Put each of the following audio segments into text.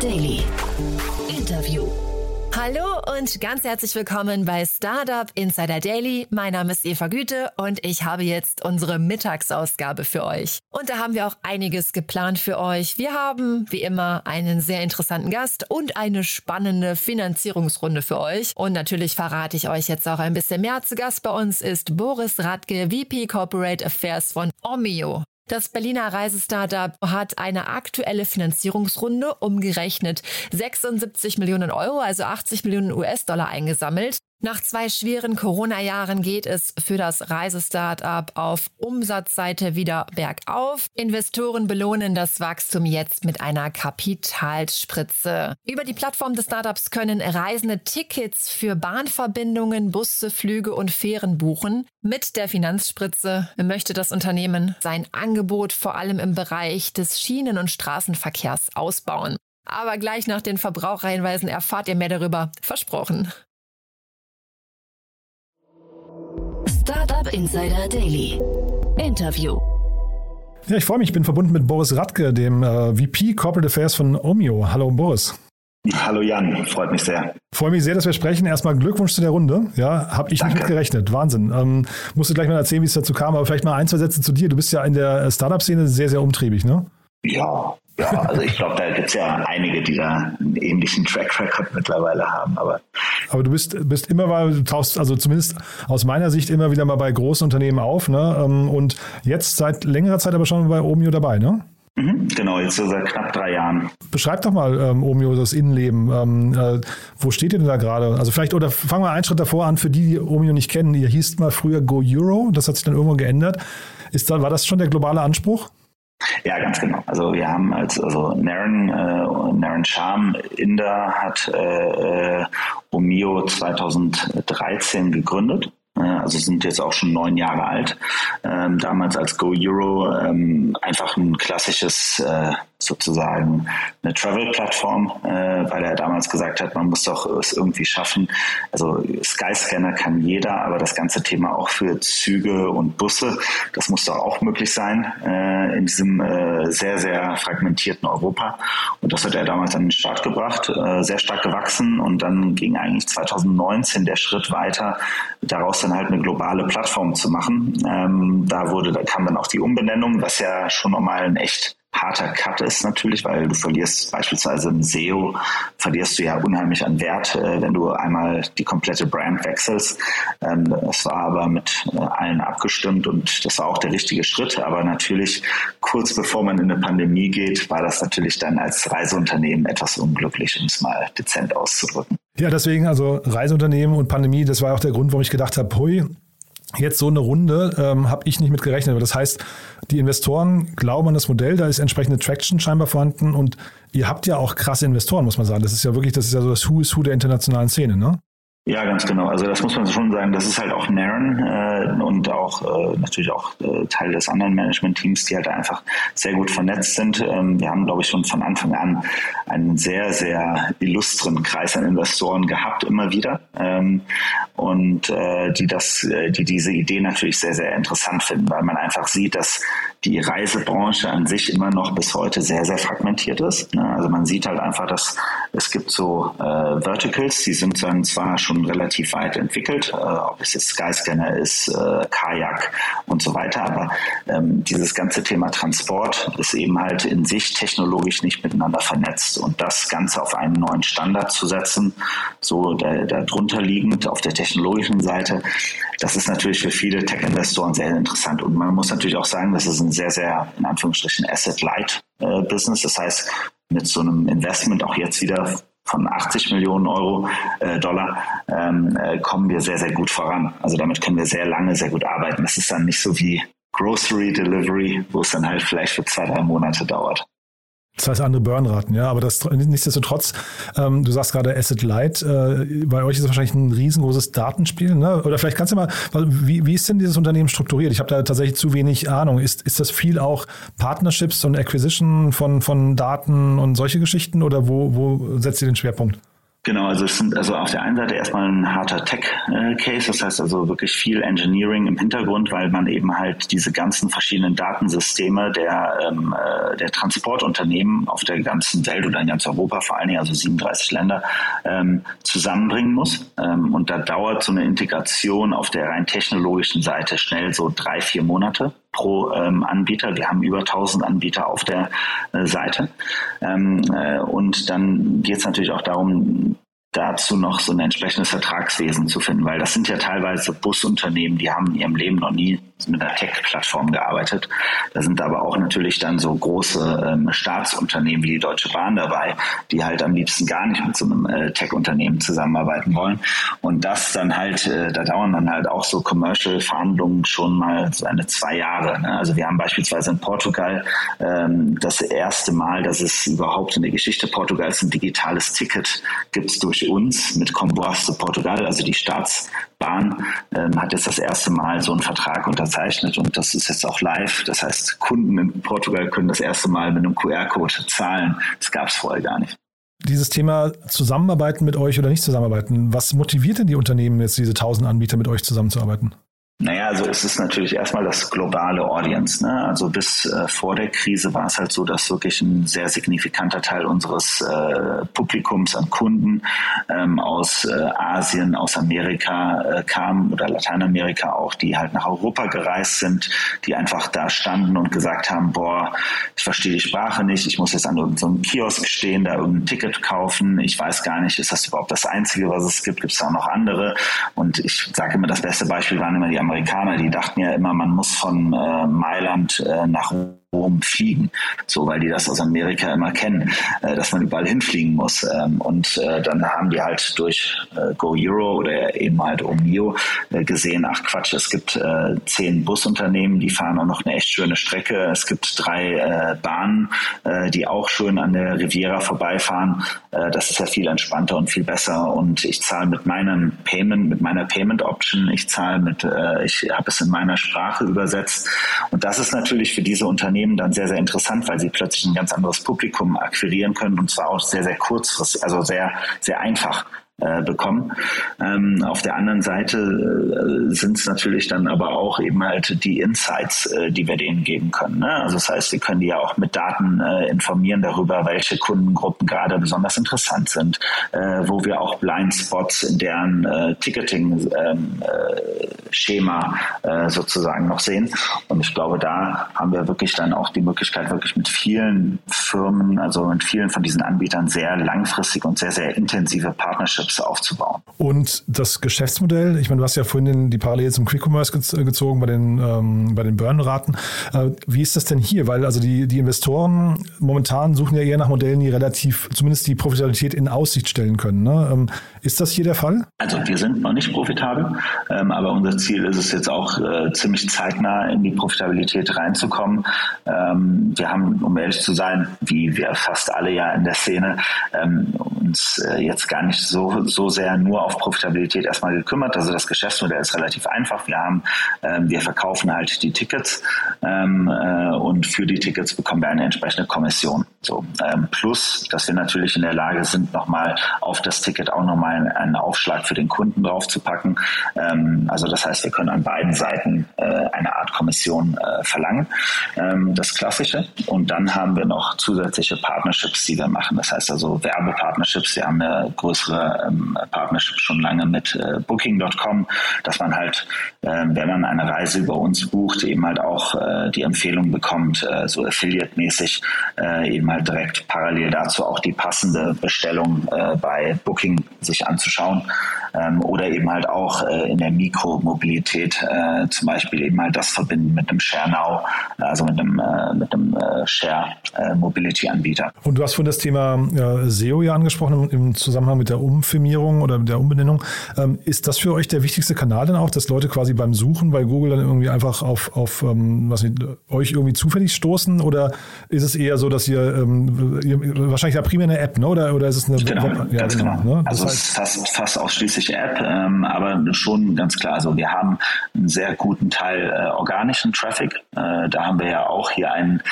Daily. Interview. Hallo und ganz herzlich willkommen bei Startup Insider Daily. Mein Name ist Eva Güte und ich habe jetzt unsere Mittagsausgabe für euch. Und da haben wir auch einiges geplant für euch. Wir haben wie immer einen sehr interessanten Gast und eine spannende Finanzierungsrunde für euch. Und natürlich verrate ich euch jetzt auch ein bisschen mehr. Zu Gast bei uns ist Boris Radke, VP Corporate Affairs von Omio. Das Berliner Reisestartup hat eine aktuelle Finanzierungsrunde umgerechnet 76 Millionen Euro, also 80 Millionen US-Dollar eingesammelt. Nach zwei schweren Corona-Jahren geht es für das Reisestartup auf Umsatzseite wieder bergauf. Investoren belohnen das Wachstum jetzt mit einer Kapitalspritze. Über die Plattform des Startups können Reisende Tickets für Bahnverbindungen, Busse, Flüge und Fähren buchen. Mit der Finanzspritze möchte das Unternehmen sein Angebot vor allem im Bereich des Schienen- und Straßenverkehrs ausbauen. Aber gleich nach den Verbraucherhinweisen erfahrt ihr mehr darüber. Versprochen. Startup Insider Daily. Interview. Ja, ich freue mich, ich bin verbunden mit Boris Radke, dem äh, VP Corporate Affairs von Omio. Hallo Boris. Hallo Jan, freut mich sehr. Freue mich sehr, dass wir sprechen. Erstmal Glückwunsch zu der Runde. Ja, habe ich Danke. nicht mit gerechnet. Wahnsinn. Ähm, musst du gleich mal erzählen, wie es dazu kam, aber vielleicht mal ein, zwei Sätze zu dir. Du bist ja in der Startup-Szene sehr, sehr umtriebig, ne? Ja, ja, also ich glaube, da gibt es ja einige, die da einen ähnlichen Track Record mittlerweile haben. Aber, aber du bist, bist immer mal, du tauchst also zumindest aus meiner Sicht immer wieder mal bei großen Unternehmen auf. Ne? Ähm, und jetzt seit längerer Zeit aber schon bei Omio dabei, ne? Mhm, genau, jetzt so seit knapp drei Jahren. Beschreib doch mal, ähm, Omio, das Innenleben. Ähm, äh, wo steht ihr denn da gerade? Also vielleicht, oder fangen wir einen Schritt davor an, für die, die Omio nicht kennen. Ihr hieß mal früher Go Euro, das hat sich dann irgendwann geändert. Ist da, war das schon der globale Anspruch? Ja, ganz genau. Also wir haben als also Naren, äh, Naren Sham Inder hat äh, äh Omio 2013 gegründet also sind jetzt auch schon neun Jahre alt. Ähm, damals als Go Euro ähm, einfach ein klassisches äh, sozusagen eine Travel-Plattform, äh, weil er damals gesagt hat, man muss doch es irgendwie schaffen. Also Skyscanner kann jeder, aber das ganze Thema auch für Züge und Busse, das muss doch auch möglich sein äh, in diesem äh, sehr, sehr fragmentierten Europa. Und das hat er damals an den Start gebracht, äh, sehr stark gewachsen und dann ging eigentlich 2019 der Schritt weiter, daraus dann halt eine globale Plattform zu machen. Ähm, da wurde, da kam dann auch die Umbenennung, was ja schon nochmal ein echt harter Cut ist natürlich, weil du verlierst beispielsweise im SEO, verlierst du ja unheimlich an Wert, äh, wenn du einmal die komplette Brand wechselst. Ähm, das war aber mit äh, allen abgestimmt und das war auch der richtige Schritt. Aber natürlich kurz bevor man in eine Pandemie geht, war das natürlich dann als Reiseunternehmen etwas unglücklich, um es mal dezent auszudrücken. Ja, deswegen also Reiseunternehmen und Pandemie, das war auch der Grund, warum ich gedacht habe, hui, Jetzt so eine Runde ähm, habe ich nicht mit gerechnet. Das heißt, die Investoren glauben an das Modell, da ist entsprechende Traction scheinbar vorhanden und ihr habt ja auch krasse Investoren, muss man sagen. Das ist ja wirklich, das ist ja so das Who is Who der internationalen Szene, ne? Ja, ganz genau. Also das muss man schon sagen. Das ist halt auch Naren äh, und auch äh, natürlich auch äh, Teil des anderen Management-Teams, die halt einfach sehr gut vernetzt sind. Ähm, wir haben, glaube ich, schon von Anfang an einen sehr, sehr illustren Kreis an Investoren gehabt, immer wieder. Ähm, und äh, die das, äh, die diese Idee natürlich sehr, sehr interessant finden, weil man einfach sieht, dass die Reisebranche an sich immer noch bis heute sehr, sehr fragmentiert ist. Ne? Also man sieht halt einfach, dass es gibt so äh, Verticals, die sind dann zwar schon relativ weit entwickelt, äh, ob es jetzt Skyscanner ist, äh, Kajak und so weiter, aber ähm, dieses ganze Thema Transport ist eben halt in sich technologisch nicht miteinander vernetzt und das Ganze auf einen neuen Standard zu setzen, so darunter liegend auf der technologischen Seite, das ist natürlich für viele Tech-Investoren sehr interessant und man muss natürlich auch sagen, das ist ein sehr, sehr in Anführungsstrichen Asset-Light-Business, äh, das heißt, mit so einem Investment auch jetzt wieder von 80 Millionen Euro äh, Dollar ähm, äh, kommen wir sehr, sehr gut voran. Also damit können wir sehr lange, sehr gut arbeiten. Das ist dann nicht so wie Grocery Delivery, wo es dann halt vielleicht für zwei, drei Monate dauert. Das heißt andere Burnraten, ja, aber das nichtsdestotrotz, ähm, du sagst gerade Asset Light, äh, bei euch ist es wahrscheinlich ein riesengroßes Datenspiel, ne? Oder vielleicht kannst du mal, wie, wie ist denn dieses Unternehmen strukturiert? Ich habe da tatsächlich zu wenig Ahnung. Ist, ist das viel auch Partnerships und Acquisition von, von Daten und solche Geschichten oder wo, wo setzt ihr den Schwerpunkt? Genau, also es sind also auf der einen Seite erstmal ein harter Tech-Case, das heißt also wirklich viel Engineering im Hintergrund, weil man eben halt diese ganzen verschiedenen Datensysteme der, ähm, äh, der Transportunternehmen auf der ganzen Welt oder in ganz Europa vor allen Dingen, also 37 Länder, ähm, zusammenbringen muss. Ähm, und da dauert so eine Integration auf der rein technologischen Seite schnell so drei, vier Monate pro ähm, Anbieter. Wir haben über 1000 Anbieter auf der äh, Seite. Ähm, äh, und dann geht es natürlich auch darum, dazu noch so ein entsprechendes Vertragswesen zu finden, weil das sind ja teilweise Busunternehmen, die haben in ihrem Leben noch nie mit einer Tech-Plattform gearbeitet. Da sind aber auch natürlich dann so große ähm, Staatsunternehmen wie die Deutsche Bahn dabei, die halt am liebsten gar nicht mit so einem äh, Tech-Unternehmen zusammenarbeiten wollen. Und das dann halt, äh, da dauern dann halt auch so Commercial-Verhandlungen schon mal so eine zwei Jahre. Ne? Also wir haben beispielsweise in Portugal ähm, das erste Mal, dass es überhaupt in der Geschichte Portugals ein digitales Ticket gibt durch uns mit Comboas de Portugal, also die Staatsbahn ähm, hat jetzt das erste Mal so einen Vertrag unter unterzeichnet und das ist jetzt auch live. Das heißt, Kunden in Portugal können das erste Mal mit einem QR-Code zahlen. Das gab es vorher gar nicht. Dieses Thema Zusammenarbeiten mit euch oder nicht zusammenarbeiten, was motiviert denn die Unternehmen jetzt, diese 1000 Anbieter mit euch zusammenzuarbeiten? Naja, also es ist natürlich erstmal das globale Audience. Ne? Also bis äh, vor der Krise war es halt so, dass wirklich ein sehr signifikanter Teil unseres äh, Publikums an Kunden ähm, aus äh, Asien, aus Amerika äh, kam oder Lateinamerika auch, die halt nach Europa gereist sind, die einfach da standen und gesagt haben, boah, ich verstehe die Sprache nicht, ich muss jetzt an irgendeinem Kiosk stehen, da irgendein Ticket kaufen, ich weiß gar nicht, ist das überhaupt das Einzige, was es gibt, gibt es auch noch andere? Und ich sage immer, das beste Beispiel waren immer die Amerikaner, die dachten ja immer, man muss von äh, Mailand äh, nach Rom fliegen, so weil die das aus Amerika immer kennen, äh, dass man überall hinfliegen muss. Ähm, und äh, dann haben die halt durch äh, Go Euro oder eben halt Omio äh, gesehen, ach Quatsch, es gibt äh, zehn Busunternehmen, die fahren auch noch eine echt schöne Strecke. Es gibt drei äh, Bahnen, äh, die auch schön an der Riviera vorbeifahren. Das ist ja viel entspannter und viel besser. Und ich zahle mit meinem Payment, mit meiner Payment Option, ich zahle mit, ich habe es in meiner Sprache übersetzt. Und das ist natürlich für diese Unternehmen Unternehmen dann sehr, sehr interessant, weil sie plötzlich ein ganz anderes Publikum akquirieren können und zwar auch sehr, sehr kurzfristig, also sehr, sehr einfach äh, bekommen. Ähm, auf der anderen Seite äh, sind es natürlich dann aber auch eben halt die Insights, äh, die wir denen geben können. Ne? Also das heißt, wir können die ja auch mit Daten äh, informieren darüber, welche Kundengruppen gerade besonders interessant sind, äh, wo wir auch Blindspots in deren Ticketing-Schema ähm, sozusagen noch sehen. Und ich glaube, da haben wir wirklich dann auch die Möglichkeit, wirklich mit vielen Firmen, also mit vielen von diesen Anbietern sehr langfristig und sehr, sehr intensive Partnerships Partnerships aufzubauen. Und das Geschäftsmodell, ich meine, du hast ja vorhin die Parallele zum Quick Commerce gezogen bei den, ähm, bei den Burn-Raten. Äh, wie ist das denn hier? Weil also die, die Investoren momentan suchen ja eher nach Modellen, die relativ zumindest die Profitabilität in Aussicht stellen können. Ne? Ähm, ist das hier der Fall? Also wir sind noch nicht profitabel, ähm, aber unser Ziel ist es jetzt auch äh, ziemlich zeitnah in die Profitabilität reinzukommen. Ähm, wir haben, um ehrlich zu sein, wie wir fast alle ja in der Szene, ähm, uns äh, jetzt gar nicht so so sehr nur auf Profitabilität erstmal gekümmert. Also das Geschäftsmodell ist relativ einfach. Wir haben, ähm, wir verkaufen halt die Tickets ähm, äh, und für die Tickets bekommen wir eine entsprechende Kommission. So ähm, plus, dass wir natürlich in der Lage sind, nochmal auf das Ticket auch nochmal einen Aufschlag für den Kunden draufzupacken. Ähm, also das heißt, wir können an beiden Seiten äh, eine Art Kommission äh, verlangen. Ähm, das Klassische. Und dann haben wir noch zusätzliche Partnerships, die wir machen. Das heißt also Werbepartnerships. Wir haben eine größere ähm, Partnership schon lange mit äh, Booking.com, dass man halt, äh, wenn man eine Reise über uns bucht, eben halt auch äh, die Empfehlung bekommt, äh, so Affiliate-mäßig äh, eben halt direkt parallel dazu auch die passende Bestellung äh, bei Booking sich anzuschauen ähm, oder eben halt auch äh, in der Mikromobilität äh, zum Beispiel eben halt das verbinden mit einem Share Now, also mit einem, äh, mit einem äh, Share äh, Mobility Anbieter. Und du hast von das Thema SEO ja angesprochen im Zusammenhang mit der Umfirmierung oder der Umbenennung. Ähm, ist das für euch der wichtigste Kanal dann auch, dass Leute quasi beim Suchen bei Google dann irgendwie einfach auf, auf ähm, was nicht, euch irgendwie zufällig stoßen oder ist es eher so, dass ihr, ähm, wahrscheinlich ja primär eine App, ne? oder, oder ist es eine genau, Web? Ja, ganz genau. genau ne? Also es ist fast, fast ausschließlich App, ähm, aber schon ganz klar. Also wir haben einen sehr guten Teil äh, organischen Traffic. Äh, da haben wir ja auch hier einen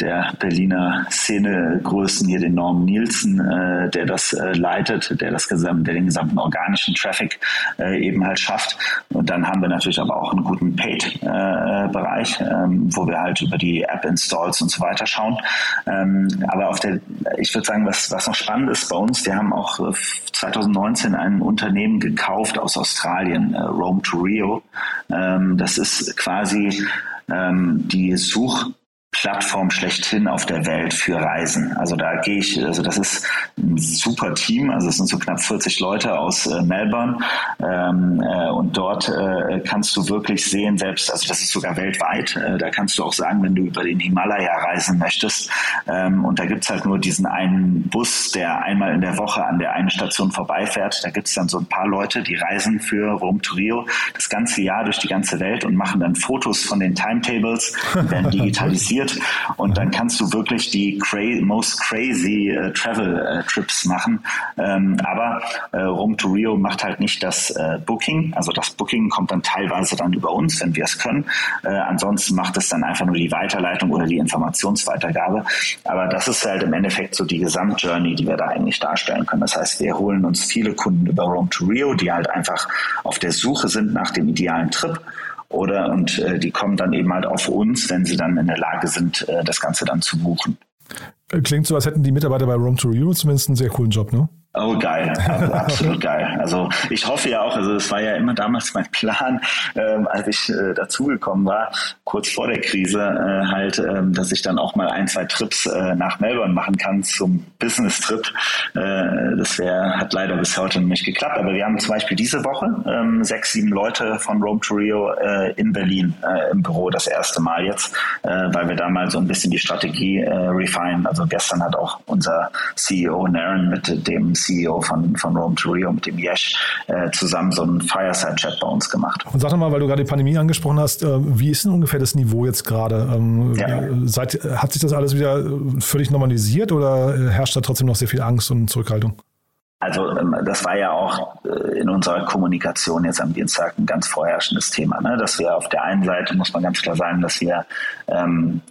der Berliner Szenegrößen, hier den Norm Nielsen, äh, der das äh, leitet, der das gesamte, der den gesamten organischen Traffic äh, eben halt schafft. Und dann haben wir natürlich aber auch einen guten Paid-Bereich, ähm, wo wir halt über die App-Installs und so weiter schauen. Ähm, aber auf der, ich würde sagen, was, was noch spannend ist bei uns, wir haben auch 2019 ein Unternehmen gekauft aus Australien, äh, Rome to Rio. Ähm, das ist quasi ähm, die Such Plattform schlechthin auf der Welt für Reisen. Also da gehe ich, also das ist ein super Team, also es sind so knapp 40 Leute aus äh, Melbourne. Ähm, äh, und dort äh, kannst du wirklich sehen, selbst, also das ist sogar weltweit, äh, da kannst du auch sagen, wenn du über den Himalaya reisen möchtest. Ähm, und da gibt's halt nur diesen einen Bus, der einmal in der Woche an der einen Station vorbeifährt, da gibt's dann so ein paar Leute, die reisen für Rom to Rio das ganze Jahr durch die ganze Welt und machen dann Fotos von den Timetables, werden digitalisiert organisiert und dann kannst du wirklich die cra most crazy äh, Travel äh, Trips machen. Ähm, aber äh, Rome to Rio macht halt nicht das äh, Booking, also das Booking kommt dann teilweise dann über uns, wenn wir es können. Äh, ansonsten macht es dann einfach nur die Weiterleitung oder die Informationsweitergabe. Aber das ist halt im Endeffekt so die Gesamtjourney, die wir da eigentlich darstellen können. Das heißt, wir holen uns viele Kunden über Rome to Rio, die halt einfach auf der Suche sind nach dem idealen Trip oder und äh, die kommen dann eben halt auf uns, wenn sie dann in der Lage sind, äh, das Ganze dann zu buchen. Klingt so, als hätten die Mitarbeiter bei Roam to Rio zumindest einen sehr coolen Job, ne? Oh, geil, also, absolut geil. Also ich hoffe ja auch, also es war ja immer damals mein Plan, ähm, als ich äh, dazugekommen war, kurz vor der Krise, äh, halt, ähm, dass ich dann auch mal ein, zwei Trips äh, nach Melbourne machen kann zum Business-Trip. Äh, das wäre, hat leider bis heute nicht geklappt. Aber wir haben zum Beispiel diese Woche ähm, sechs, sieben Leute von Rome to Rio äh, in Berlin äh, im Büro das erste Mal jetzt, äh, weil wir da mal so ein bisschen die Strategie äh, refinen. Also gestern hat auch unser CEO Naren mit dem CEO von, von Rome to Rio, mit dem Yesh, äh, zusammen so einen Fireside-Chat bei uns gemacht. Und sag doch mal, weil du gerade die Pandemie angesprochen hast, äh, wie ist denn ungefähr das Niveau jetzt gerade? Ähm, ja. seit, hat sich das alles wieder völlig normalisiert oder herrscht da trotzdem noch sehr viel Angst und Zurückhaltung? Also ähm, das war ja auch äh, in unserer Kommunikation jetzt am Dienstag ein ganz vorherrschendes Thema, ne? dass wir auf der einen Seite, muss man ganz klar sagen, dass wir ähm,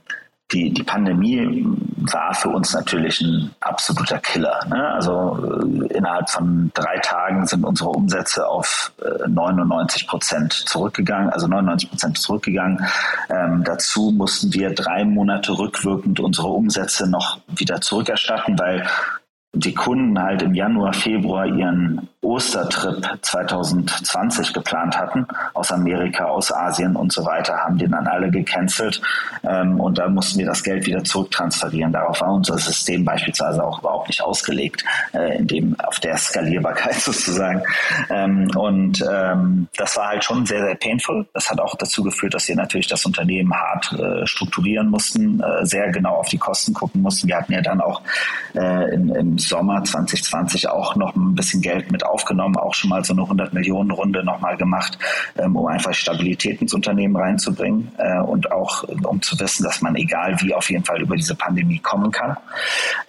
die, die Pandemie war für uns natürlich ein absoluter Killer. Ne? Also äh, innerhalb von drei Tagen sind unsere Umsätze auf äh, 99 Prozent zurückgegangen, also 99 Prozent zurückgegangen. Ähm, dazu mussten wir drei Monate rückwirkend unsere Umsätze noch wieder zurückerstatten, weil die Kunden halt im Januar, Februar ihren Ostertrip 2020 geplant hatten, aus Amerika, aus Asien und so weiter, haben den dann alle gecancelt ähm, und da mussten wir das Geld wieder zurücktransferieren. Darauf war unser System beispielsweise auch überhaupt nicht ausgelegt, äh, in dem auf der Skalierbarkeit sozusagen. Ähm, und ähm, das war halt schon sehr, sehr painful. Das hat auch dazu geführt, dass wir natürlich das Unternehmen hart äh, strukturieren mussten, äh, sehr genau auf die Kosten gucken mussten. Wir hatten ja dann auch äh, in, im Sommer 2020 auch noch ein bisschen Geld mit aufgenommen, auch schon mal so eine 100 Millionen Runde nochmal gemacht, ähm, um einfach Stabilität ins Unternehmen reinzubringen äh, und auch um zu wissen, dass man egal wie auf jeden Fall über diese Pandemie kommen kann.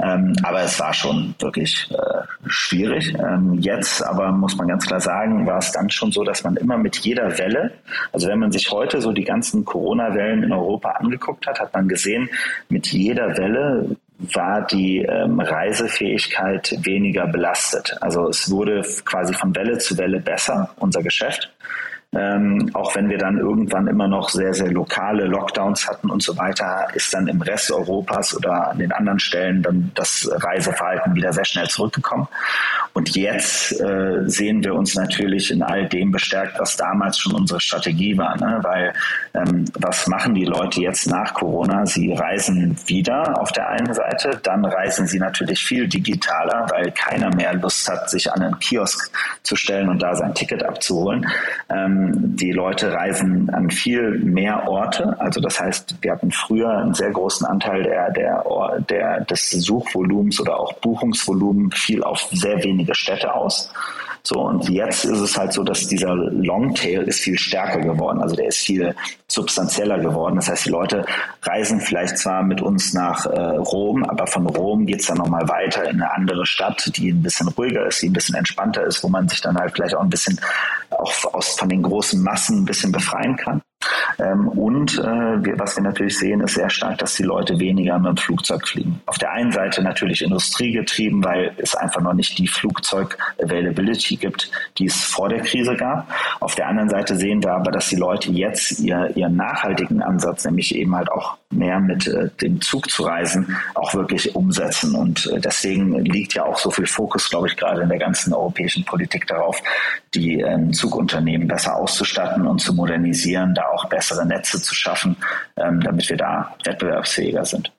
Ähm, aber es war schon wirklich äh, schwierig. Ähm, jetzt aber muss man ganz klar sagen, war es dann schon so, dass man immer mit jeder Welle, also wenn man sich heute so die ganzen Corona-Wellen in Europa angeguckt hat, hat man gesehen, mit jeder Welle war die ähm, Reisefähigkeit weniger belastet. Also es wurde quasi von Welle zu Welle besser, unser Geschäft. Ähm, auch wenn wir dann irgendwann immer noch sehr, sehr lokale Lockdowns hatten und so weiter, ist dann im Rest Europas oder an den anderen Stellen dann das Reiseverhalten wieder sehr schnell zurückgekommen. Und jetzt äh, sehen wir uns natürlich in all dem bestärkt, was damals schon unsere Strategie war. Ne? Weil ähm, was machen die Leute jetzt nach Corona? Sie reisen wieder auf der einen Seite, dann reisen sie natürlich viel digitaler, weil keiner mehr Lust hat, sich an einen Kiosk zu stellen und da sein Ticket abzuholen. Ähm, die Leute reisen an viel mehr Orte. Also das heißt, wir hatten früher einen sehr großen Anteil der, der, der des Suchvolumens oder auch Buchungsvolumen fiel auf sehr wenige Städte aus. So, und jetzt ist es halt so, dass dieser Longtail ist viel stärker geworden. Also der ist viel substanzieller geworden. Das heißt, die Leute reisen vielleicht zwar mit uns nach äh, Rom, aber von Rom geht es dann nochmal weiter in eine andere Stadt, die ein bisschen ruhiger ist, die ein bisschen entspannter ist, wo man sich dann halt vielleicht auch ein bisschen auch aus, von den großen Massen ein bisschen befreien kann. Ähm, und äh, wir, was wir natürlich sehen, ist sehr stark, dass die Leute weniger mit dem Flugzeug fliegen. Auf der einen Seite natürlich industriegetrieben, weil es einfach noch nicht die Flugzeug-Availability gibt, die es vor der Krise gab. Auf der anderen Seite sehen wir aber, dass die Leute jetzt ihr, ihren nachhaltigen Ansatz, nämlich eben halt auch mehr mit äh, dem Zug zu reisen, auch wirklich umsetzen. Und äh, deswegen liegt ja auch so viel Fokus, glaube ich, gerade in der ganzen europäischen Politik darauf, die äh, Zugunternehmen besser auszustatten und zu modernisieren, da auch bessere Netze zu schaffen, ähm, damit wir da wettbewerbsfähiger sind.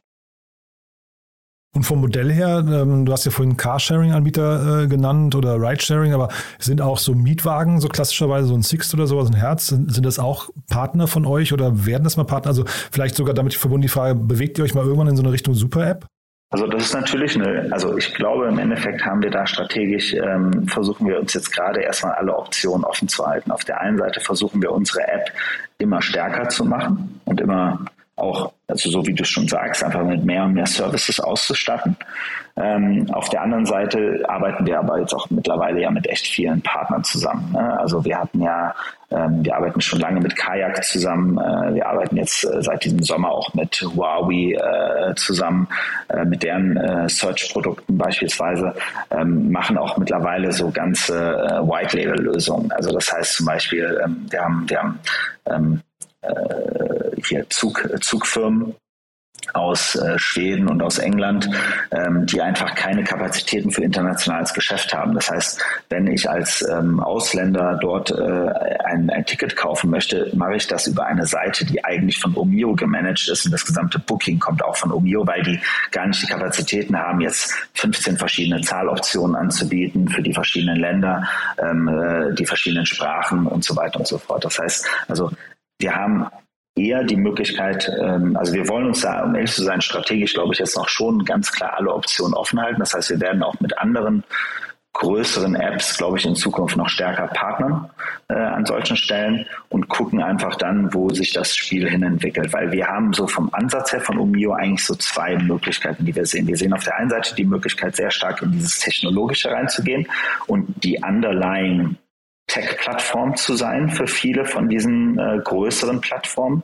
Und vom Modell her, ähm, du hast ja vorhin Carsharing-Anbieter äh, genannt oder Ridesharing, aber sind auch so Mietwagen, so klassischerweise so ein Sixt oder sowas, ein Herz, sind, sind das auch Partner von euch oder werden das mal Partner? Also vielleicht sogar damit verbunden die Frage, bewegt ihr euch mal irgendwann in so eine Richtung Super-App? Also das ist natürlich eine, also ich glaube im Endeffekt haben wir da strategisch, ähm, versuchen wir uns jetzt gerade erstmal alle Optionen offen zu halten. Auf der einen Seite versuchen wir unsere App immer stärker zu machen und immer auch, also so wie du schon sagst, einfach mit mehr und mehr Services auszustatten. Ähm, auf der anderen Seite arbeiten wir aber jetzt auch mittlerweile ja mit echt vielen Partnern zusammen. Ne? Also wir hatten ja, ähm, wir arbeiten schon lange mit Kajak zusammen. Äh, wir arbeiten jetzt äh, seit diesem Sommer auch mit Huawei äh, zusammen, äh, mit deren äh, Search-Produkten beispielsweise, ähm, machen auch mittlerweile so ganze äh, White-Label-Lösungen. Also das heißt zum Beispiel, ähm, wir haben, wir haben ähm, äh, hier Zug, Zugfirmen aus äh, Schweden und aus England, ähm, die einfach keine Kapazitäten für internationales Geschäft haben. Das heißt, wenn ich als ähm, Ausländer dort äh, ein, ein Ticket kaufen möchte, mache ich das über eine Seite, die eigentlich von Omio gemanagt ist und das gesamte Booking kommt auch von Omio, weil die gar nicht die Kapazitäten haben, jetzt 15 verschiedene Zahloptionen anzubieten für die verschiedenen Länder, ähm, äh, die verschiedenen Sprachen und so weiter und so fort. Das heißt, also wir haben eher die Möglichkeit, ähm, also wir wollen uns da, um ehrlich zu sein, strategisch, glaube ich, jetzt noch schon ganz klar alle Optionen offen halten. Das heißt, wir werden auch mit anderen größeren Apps, glaube ich, in Zukunft noch stärker partnern äh, an solchen Stellen und gucken einfach dann, wo sich das Spiel hin entwickelt. Weil wir haben so vom Ansatz her von Umio eigentlich so zwei Möglichkeiten, die wir sehen. Wir sehen auf der einen Seite die Möglichkeit, sehr stark in dieses Technologische reinzugehen und die underlying Tech-Plattform zu sein für viele von diesen äh, größeren Plattformen.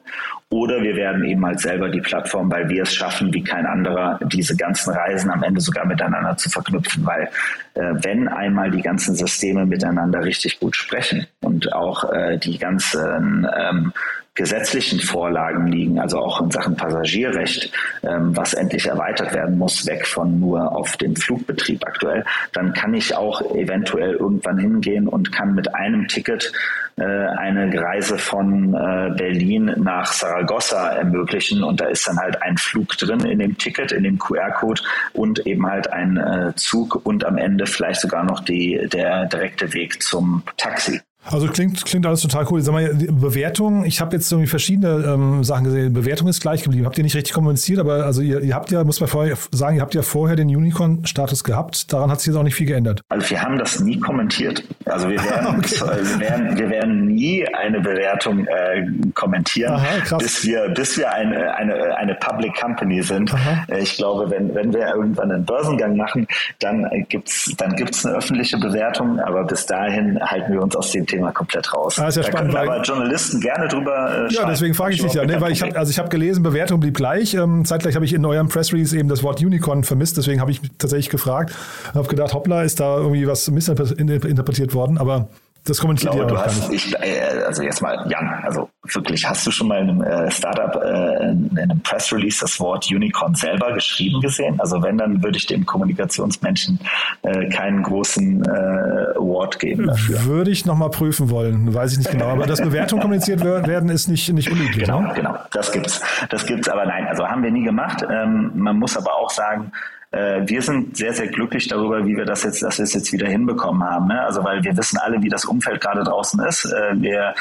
Oder wir werden eben halt selber die Plattform, weil wir es schaffen, wie kein anderer, diese ganzen Reisen am Ende sogar miteinander zu verknüpfen. Weil äh, wenn einmal die ganzen Systeme miteinander richtig gut sprechen und auch äh, die ganzen ähm, gesetzlichen Vorlagen liegen, also auch in Sachen Passagierrecht, ähm, was endlich erweitert werden muss, weg von nur auf den Flugbetrieb aktuell, dann kann ich auch eventuell irgendwann hingehen und kann mit einem Ticket äh, eine Reise von äh, Berlin nach Saragossa ermöglichen und da ist dann halt ein Flug drin in dem Ticket, in dem QR-Code und eben halt ein äh, Zug und am Ende vielleicht sogar noch die, der direkte Weg zum Taxi. Also klingt, klingt alles total cool. Sag mal, Bewertung, ich habe jetzt irgendwie verschiedene ähm, Sachen gesehen. Bewertung ist gleich geblieben. Habt ihr nicht richtig kommuniziert, aber also ihr, ihr habt ja, muss man vorher sagen, ihr habt ja vorher den Unicorn-Status gehabt. Daran hat sich jetzt auch nicht viel geändert. Also wir haben das nie kommentiert. Also wir werden, okay. wir werden, wir werden nie eine Bewertung äh, kommentieren, Aha, bis wir, bis wir eine, eine, eine Public Company sind. Aha. Äh, ich glaube, wenn, wenn wir irgendwann einen Börsengang machen, dann gibt's dann gibt's eine öffentliche Bewertung, aber bis dahin halten wir uns aus dem Thema komplett raus. Ah, ist ja da spannend, können aber Journalisten gerne drüber äh, Ja, deswegen frage ich dich ja, ne, weil ich habe also ich habe gelesen, Bewertung blieb gleich. Ähm, zeitgleich habe ich in eurem Press Release eben das Wort Unicorn vermisst, deswegen habe ich tatsächlich gefragt, habe gedacht, hoppla, ist da irgendwie was missinterpretiert worden, aber das kommentiert ihr auch gar nicht. Ich, äh, also jetzt mal, Jan, also wirklich, hast du schon mal in einem äh, Startup, äh, in einem Press Release das Wort Unicorn selber geschrieben gesehen? Also wenn, dann würde ich dem Kommunikationsmenschen äh, keinen großen Award geben dafür. Würde ich nochmal prüfen wollen, weiß ich nicht genau. Aber dass Bewertungen kommuniziert werden, ist nicht, nicht unüblich. Genau, ne? genau. Das gibt's. Das gibt's, aber nein, also haben wir nie gemacht. Ähm, man muss aber auch sagen, wir sind sehr, sehr glücklich darüber, wie wir das jetzt, dass wir es jetzt wieder hinbekommen haben. Ne? Also weil wir wissen alle, wie das Umfeld gerade draußen ist. Äh, wir,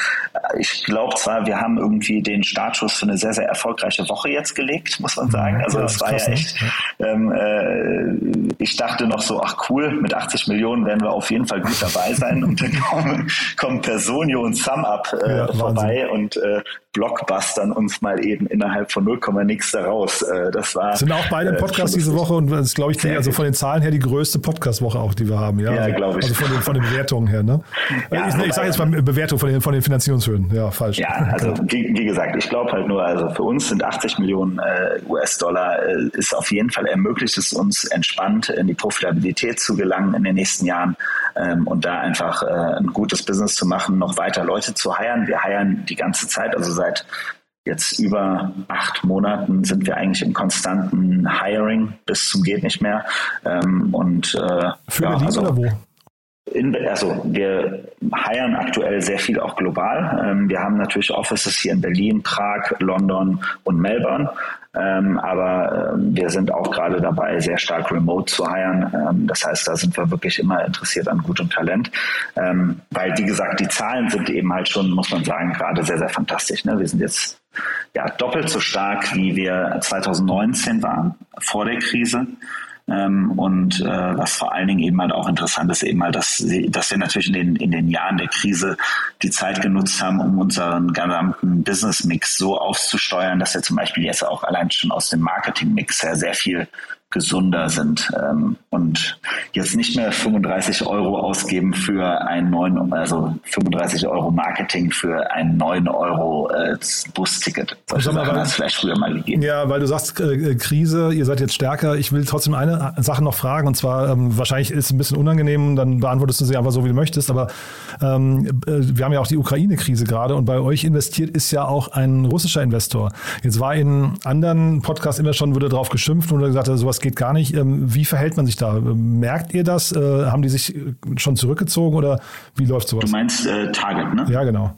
ich glaube zwar, war, wir haben irgendwie den Startschuss für eine sehr, sehr erfolgreiche Woche jetzt gelegt, muss man sagen. Also ja, das, war ja echt, ähm, äh, ich dachte noch so, ach cool, mit 80 Millionen werden wir auf jeden Fall gut dabei sein. Und dann kommen, kommen Personio und SumUp äh, ja, vorbei und äh, blockbustern uns mal eben innerhalb von 0, nix da raus. Äh, das war. Sind auch beide Podcasts äh, diese Woche und das ist, glaube ich, die, also von den Zahlen her die größte Podcast-Woche auch, die wir haben. Ja, ja also, glaube ich. Also von den, von den Bewertungen her, ne? Ja, ich, ich sage jetzt mal Bewertung von den, von den Finanzierungshöhen. Ja, falsch. Ja, also wie, wie gesagt, ich glaube halt nur, also für uns sind 80 Millionen äh, US-Dollar äh, ist auf jeden Fall ermöglicht es uns entspannt in die Profitabilität zu gelangen in den nächsten Jahren ähm, und da einfach äh, ein gutes Business zu machen, noch weiter Leute zu heiren. Wir heiern die ganze Zeit, also seit jetzt über acht Monaten sind wir eigentlich im konstanten Hiring bis zum geht nicht mehr. Ähm, und äh, für ja, also, oder wo? In, also wir heiern aktuell sehr viel auch global. Ähm, wir haben natürlich Offices hier in Berlin, Prag, London und Melbourne. Ähm, aber ähm, wir sind auch gerade dabei, sehr stark remote zu heiren. Ähm, das heißt, da sind wir wirklich immer interessiert an gutem Talent. Ähm, weil, wie gesagt, die Zahlen sind eben halt schon, muss man sagen, gerade sehr, sehr fantastisch. Ne? Wir sind jetzt ja doppelt so stark, wie wir 2019 waren, vor der Krise. Ähm, und äh, was vor allen Dingen eben halt auch interessant ist, eben halt, dass, sie, dass wir natürlich in den, in den Jahren der Krise die Zeit genutzt haben, um unseren gesamten Business-Mix so aufzusteuern, dass wir zum Beispiel jetzt auch allein schon aus dem Marketing-Mix her sehr viel gesunder sind ähm, und jetzt nicht mehr 35 Euro ausgeben für ein 9, also 35 Euro Marketing für ein 9 Euro äh, Busticket. Solche Sachen hat es vielleicht früher mal gegeben. Ja, weil du sagst äh, äh, Krise, ihr seid jetzt stärker. Ich will trotzdem eine Sache noch fragen und zwar, ähm, wahrscheinlich ist es ein bisschen unangenehm, dann beantwortest du sie einfach so, wie du möchtest, aber ähm, äh, wir haben ja auch die Ukraine-Krise gerade und bei euch investiert ist ja auch ein russischer Investor. Jetzt war in anderen Podcasts immer schon, wurde darauf geschimpft und gesagt, sowas geht gar nicht. Ähm, wie verhält man sich da? Merkt ihr das? Äh, haben die sich schon zurückgezogen oder wie läuft sowas? Du meinst äh, Target, ne? Ja, genau.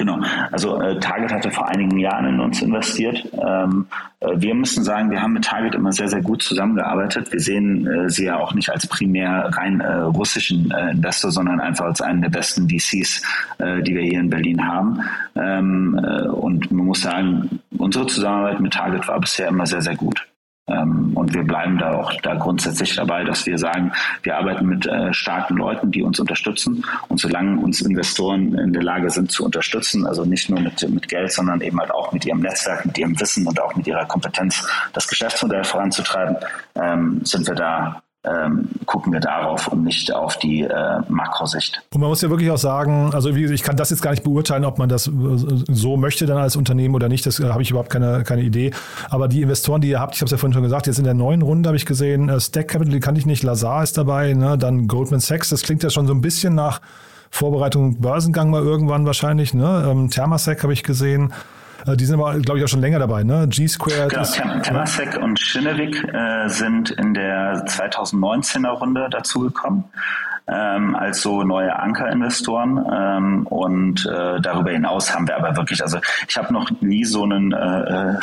Genau. Also äh, Target hatte vor einigen Jahren in uns investiert. Ähm, äh, wir müssen sagen, wir haben mit Target immer sehr, sehr gut zusammengearbeitet. Wir sehen äh, sie ja auch nicht als primär rein äh, russischen äh, Investor, sondern einfach als einen der besten VCs, äh, die wir hier in Berlin haben. Ähm, und man muss sagen, unsere Zusammenarbeit mit Target war bisher immer sehr, sehr gut. Ähm, und wir bleiben da auch da grundsätzlich dabei, dass wir sagen, wir arbeiten mit äh, starken Leuten, die uns unterstützen. Und solange uns Investoren in der Lage sind zu unterstützen, also nicht nur mit, mit Geld, sondern eben halt auch mit ihrem Netzwerk, mit ihrem Wissen und auch mit ihrer Kompetenz, das Geschäftsmodell voranzutreiben, ähm, sind wir da ähm, gucken wir darauf und nicht auf die äh, Makrosicht. Und man muss ja wirklich auch sagen, also ich kann das jetzt gar nicht beurteilen, ob man das äh, so möchte dann als Unternehmen oder nicht, das äh, habe ich überhaupt keine, keine Idee. Aber die Investoren, die ihr habt, ich habe es ja vorhin schon gesagt, jetzt in der neuen Runde habe ich gesehen, äh, Stack Capital, die kannte ich nicht, Lazar ist dabei, ne? dann Goldman Sachs, das klingt ja schon so ein bisschen nach Vorbereitung Börsengang mal irgendwann wahrscheinlich, ne? Ähm, Thermasec habe ich gesehen. Äh, die sind aber, glaube ich, auch schon länger dabei, ne? G-Squared. Genau, Temasek und Schinnewick äh, sind in der 2019er Runde dazugekommen. Ähm, als so neue Ankerinvestoren ähm, und äh, darüber hinaus haben wir aber wirklich, also ich habe noch nie so einen äh,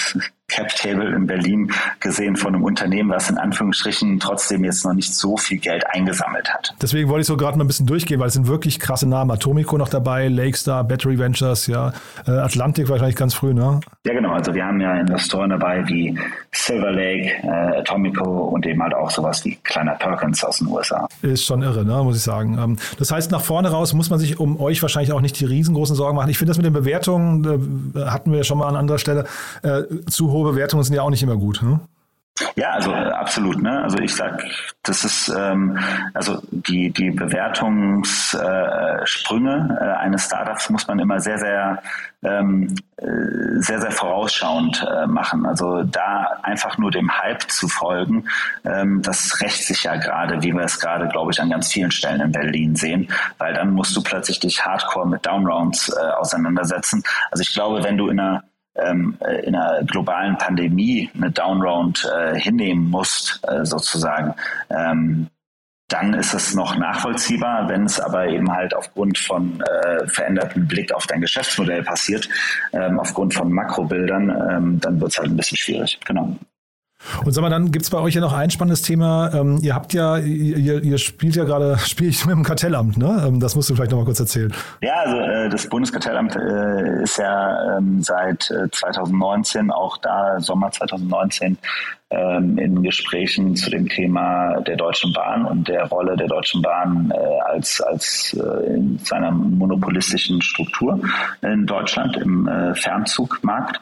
äh Cap Table in Berlin gesehen von einem Unternehmen, was in Anführungsstrichen trotzdem jetzt noch nicht so viel Geld eingesammelt hat. Deswegen wollte ich so gerade mal ein bisschen durchgehen, weil es sind wirklich krasse Namen. Atomico noch dabei, Lakestar, Battery Ventures, ja, äh, Atlantic wahrscheinlich ganz früh, ne? Ja, genau. Also wir haben ja Investoren dabei wie Silver Lake, äh, Atomico und eben halt auch sowas wie Kleiner Perkins aus den USA. Ist schon irre, ne, muss ich sagen. Ähm, das heißt, nach vorne raus muss man sich um euch wahrscheinlich auch nicht die riesengroßen Sorgen machen. Ich finde das mit den Bewertungen, äh, hatten wir schon mal an anderer Stelle, äh, zu hohe Bewertungen sind ja auch nicht immer gut. Ne? Ja, also äh, absolut. Ne? Also ich sag, das ist ähm, also die die Bewertungssprünge äh, eines Startups muss man immer sehr sehr ähm, äh, sehr sehr vorausschauend äh, machen. Also da einfach nur dem Hype zu folgen, ähm, das rächt sich ja gerade, wie wir es gerade, glaube ich, an ganz vielen Stellen in Berlin sehen, weil dann musst du plötzlich dich Hardcore mit Downrounds äh, auseinandersetzen. Also ich glaube, wenn du in einer ähm, äh, in einer globalen Pandemie eine Downround äh, hinnehmen musst, äh, sozusagen, ähm, dann ist es noch nachvollziehbar. Wenn es aber eben halt aufgrund von äh, verändertem Blick auf dein Geschäftsmodell passiert, ähm, aufgrund von Makrobildern, ähm, dann wird es halt ein bisschen schwierig. Genau. Und sag mal, dann gibt es bei euch ja noch ein spannendes Thema. Ähm, ihr habt ja, ihr, ihr spielt ja gerade, spiele ich mit dem Kartellamt, ne? Ähm, das musst du vielleicht noch mal kurz erzählen. Ja, also äh, das Bundeskartellamt äh, ist ja ähm, seit äh, 2019, auch da Sommer 2019, ähm, in Gesprächen zu dem Thema der Deutschen Bahn und der Rolle der Deutschen Bahn äh, als, als äh, in seiner monopolistischen Struktur in Deutschland im äh, Fernzugmarkt.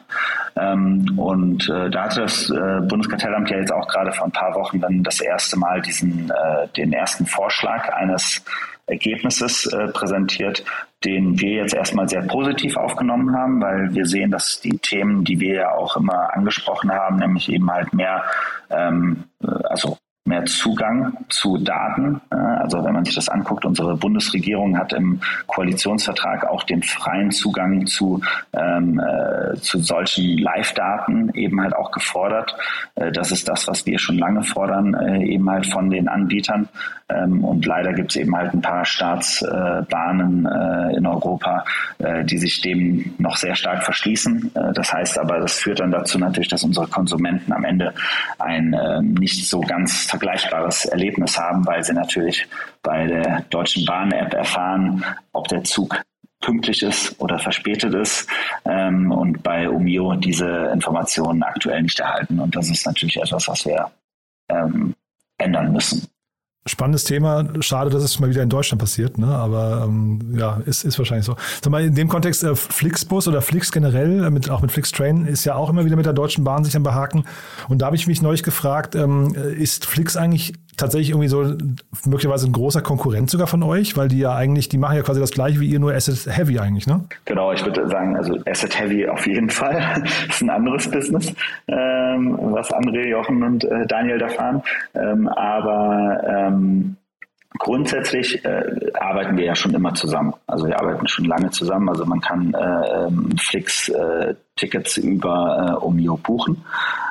Ähm, und äh, da hat das äh, Bundeskartellamt ja jetzt auch gerade vor ein paar Wochen dann das erste Mal diesen, äh, den ersten Vorschlag eines Ergebnisses äh, präsentiert, den wir jetzt erstmal sehr positiv aufgenommen haben, weil wir sehen, dass die Themen, die wir ja auch immer angesprochen haben, nämlich eben halt mehr, ähm, äh, also mehr Zugang zu Daten. Also wenn man sich das anguckt, unsere Bundesregierung hat im Koalitionsvertrag auch den freien Zugang zu, ähm, äh, zu solchen Live-Daten eben halt auch gefordert. Äh, das ist das, was wir schon lange fordern, äh, eben halt von den Anbietern. Ähm, und leider gibt es eben halt ein paar Staatsbahnen äh, in Europa, äh, die sich dem noch sehr stark verschließen. Äh, das heißt aber, das führt dann dazu natürlich, dass unsere Konsumenten am Ende ein ähm, nicht so ganz vergleichbares Erlebnis haben, weil sie natürlich bei der Deutschen Bahn-App erfahren, ob der Zug pünktlich ist oder verspätet ist ähm, und bei Umio diese Informationen aktuell nicht erhalten. Und das ist natürlich etwas, was wir ähm, ändern müssen. Spannendes Thema. Schade, dass es mal wieder in Deutschland passiert, ne? aber ähm, ja, ist, ist wahrscheinlich so. Sag mal, in dem Kontext, äh, Flixbus oder Flix generell, äh, mit, auch mit Flixtrain, ist ja auch immer wieder mit der Deutschen Bahn sich am Behaken. Und da habe ich mich neulich gefragt, ähm, ist Flix eigentlich tatsächlich irgendwie so möglicherweise ein großer Konkurrent sogar von euch, weil die ja eigentlich, die machen ja quasi das gleiche wie ihr, nur Asset Heavy eigentlich, ne? Genau, ich würde sagen, also Asset Heavy auf jeden Fall. das ist ein anderes Business, ähm, was André, Jochen und äh, Daniel da fahren. Ähm, aber ähm, Grundsätzlich äh, arbeiten wir ja schon immer zusammen. Also wir arbeiten schon lange zusammen. Also man kann äh, ähm, Flix äh, Tickets über äh, Omio buchen.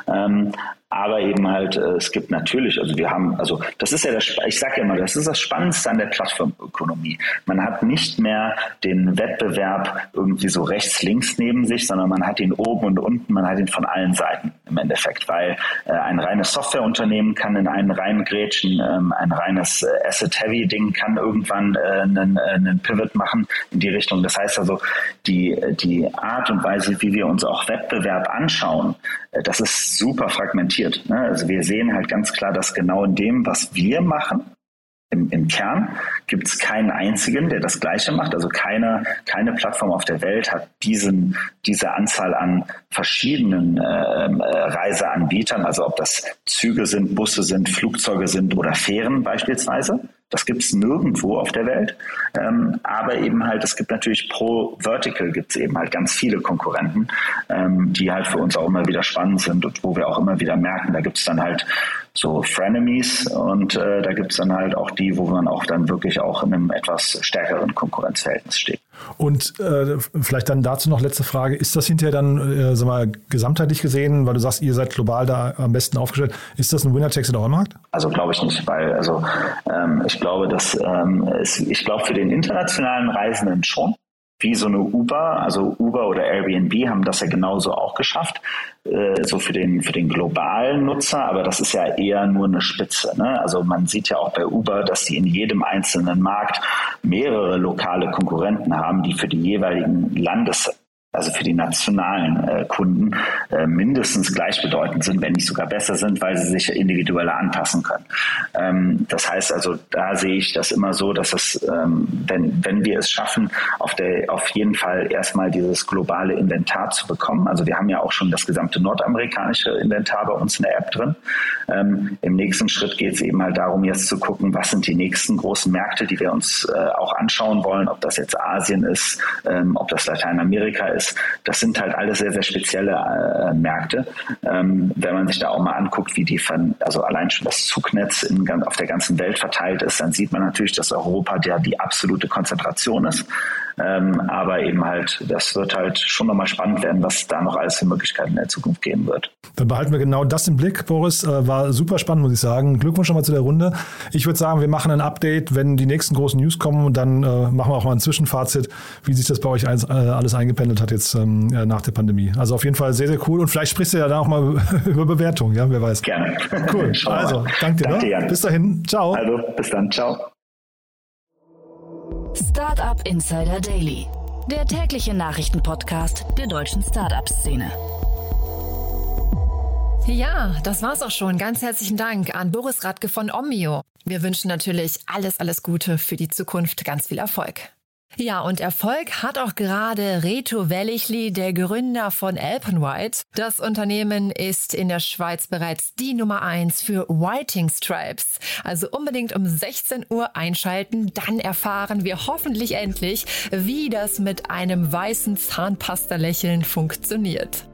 Ähm, aber eben halt, äh, es gibt natürlich, also wir haben, also das ist ja das, ich sage ja immer, das ist das Spannendste an der Plattformökonomie. Man hat nicht mehr den Wettbewerb irgendwie so rechts, links neben sich, sondern man hat ihn oben und unten, man hat ihn von allen Seiten im Endeffekt, weil äh, ein reines Softwareunternehmen kann in einen rein grätschen, ähm, ein reines äh, Asset-Heavy-Ding kann irgendwann einen, einen Pivot machen in die Richtung. Das heißt also, die, die Art und Weise, wie wir uns auch Wettbewerb anschauen, das ist super fragmentiert. Ne? Also wir sehen halt ganz klar, dass genau in dem, was wir machen, im, im Kern gibt es keinen einzigen, der das Gleiche macht. Also keine, keine Plattform auf der Welt hat diesen, diese Anzahl an verschiedenen ähm, äh, Reiseanbietern, also ob das Züge sind, Busse sind, Flugzeuge sind oder Fähren beispielsweise. Das gibt es nirgendwo auf der Welt. Ähm, aber eben halt, es gibt natürlich pro Vertical gibt es eben halt ganz viele Konkurrenten, ähm, die halt für uns auch immer wieder spannend sind und wo wir auch immer wieder merken, da gibt es dann halt so Frenemies und äh, da gibt es dann halt auch die, wo man auch dann wirklich auch in einem etwas stärkeren Konkurrenzverhältnis steht. Und äh, vielleicht dann dazu noch letzte Frage, ist das hinterher dann, äh, sag mal, gesamtheitlich gesehen, weil du sagst, ihr seid global da am besten aufgestellt, ist das ein Winner-Takes-it-all-Markt? Also glaube ich nicht, weil also ähm, ich glaube, dass ähm, es, ich glaube für den internationalen Reisenden schon wie so eine Uber, also Uber oder Airbnb haben das ja genauso auch geschafft, äh, so für den, für den globalen Nutzer, aber das ist ja eher nur eine Spitze. Ne? Also man sieht ja auch bei Uber, dass sie in jedem einzelnen Markt mehrere lokale Konkurrenten haben, die für die jeweiligen Landes also für die nationalen äh, Kunden äh, mindestens gleichbedeutend sind, wenn nicht sogar besser sind, weil sie sich individueller anpassen können. Ähm, das heißt also, da sehe ich das immer so, dass es, ähm, wenn, wenn wir es schaffen, auf, der, auf jeden Fall erstmal dieses globale Inventar zu bekommen. Also wir haben ja auch schon das gesamte nordamerikanische Inventar bei uns in der App drin. Ähm, Im nächsten Schritt geht es eben halt darum, jetzt zu gucken, was sind die nächsten großen Märkte, die wir uns äh, auch anschauen wollen, ob das jetzt Asien ist, ähm, ob das Lateinamerika ist ist, das sind halt alle sehr, sehr spezielle äh, Märkte. Ähm, wenn man sich da auch mal anguckt, wie die, also allein schon das Zugnetz in, auf der ganzen Welt verteilt ist, dann sieht man natürlich, dass Europa ja die absolute Konzentration ist. Ähm, aber eben halt, das wird halt schon nochmal spannend werden, was da noch alles für Möglichkeiten in der Zukunft geben wird. Dann behalten wir genau das im Blick, Boris. Äh, war super spannend, muss ich sagen. Glückwunsch schon mal zu der Runde. Ich würde sagen, wir machen ein Update, wenn die nächsten großen News kommen und dann äh, machen wir auch mal ein Zwischenfazit, wie sich das bei euch alles, äh, alles eingependelt hat jetzt ähm, nach der Pandemie. Also auf jeden Fall sehr, sehr cool. Und vielleicht sprichst du ja da auch mal über Bewertung, ja, wer weiß. Gerne. Cool. also, danke dir. Danke, ne? Bis dahin. Ciao. Also, bis dann. Ciao. Startup Insider Daily, der tägliche Nachrichtenpodcast der deutschen Startup-Szene. Ja, das war's auch schon. Ganz herzlichen Dank an Boris Radke von Omio. Wir wünschen natürlich alles, alles Gute für die Zukunft. Ganz viel Erfolg. Ja, und Erfolg hat auch gerade Reto Wellichli, der Gründer von Alpenwhite. Das Unternehmen ist in der Schweiz bereits die Nummer eins für Whiting Stripes. Also unbedingt um 16 Uhr einschalten, dann erfahren wir hoffentlich endlich, wie das mit einem weißen Zahnpasta-Lächeln funktioniert.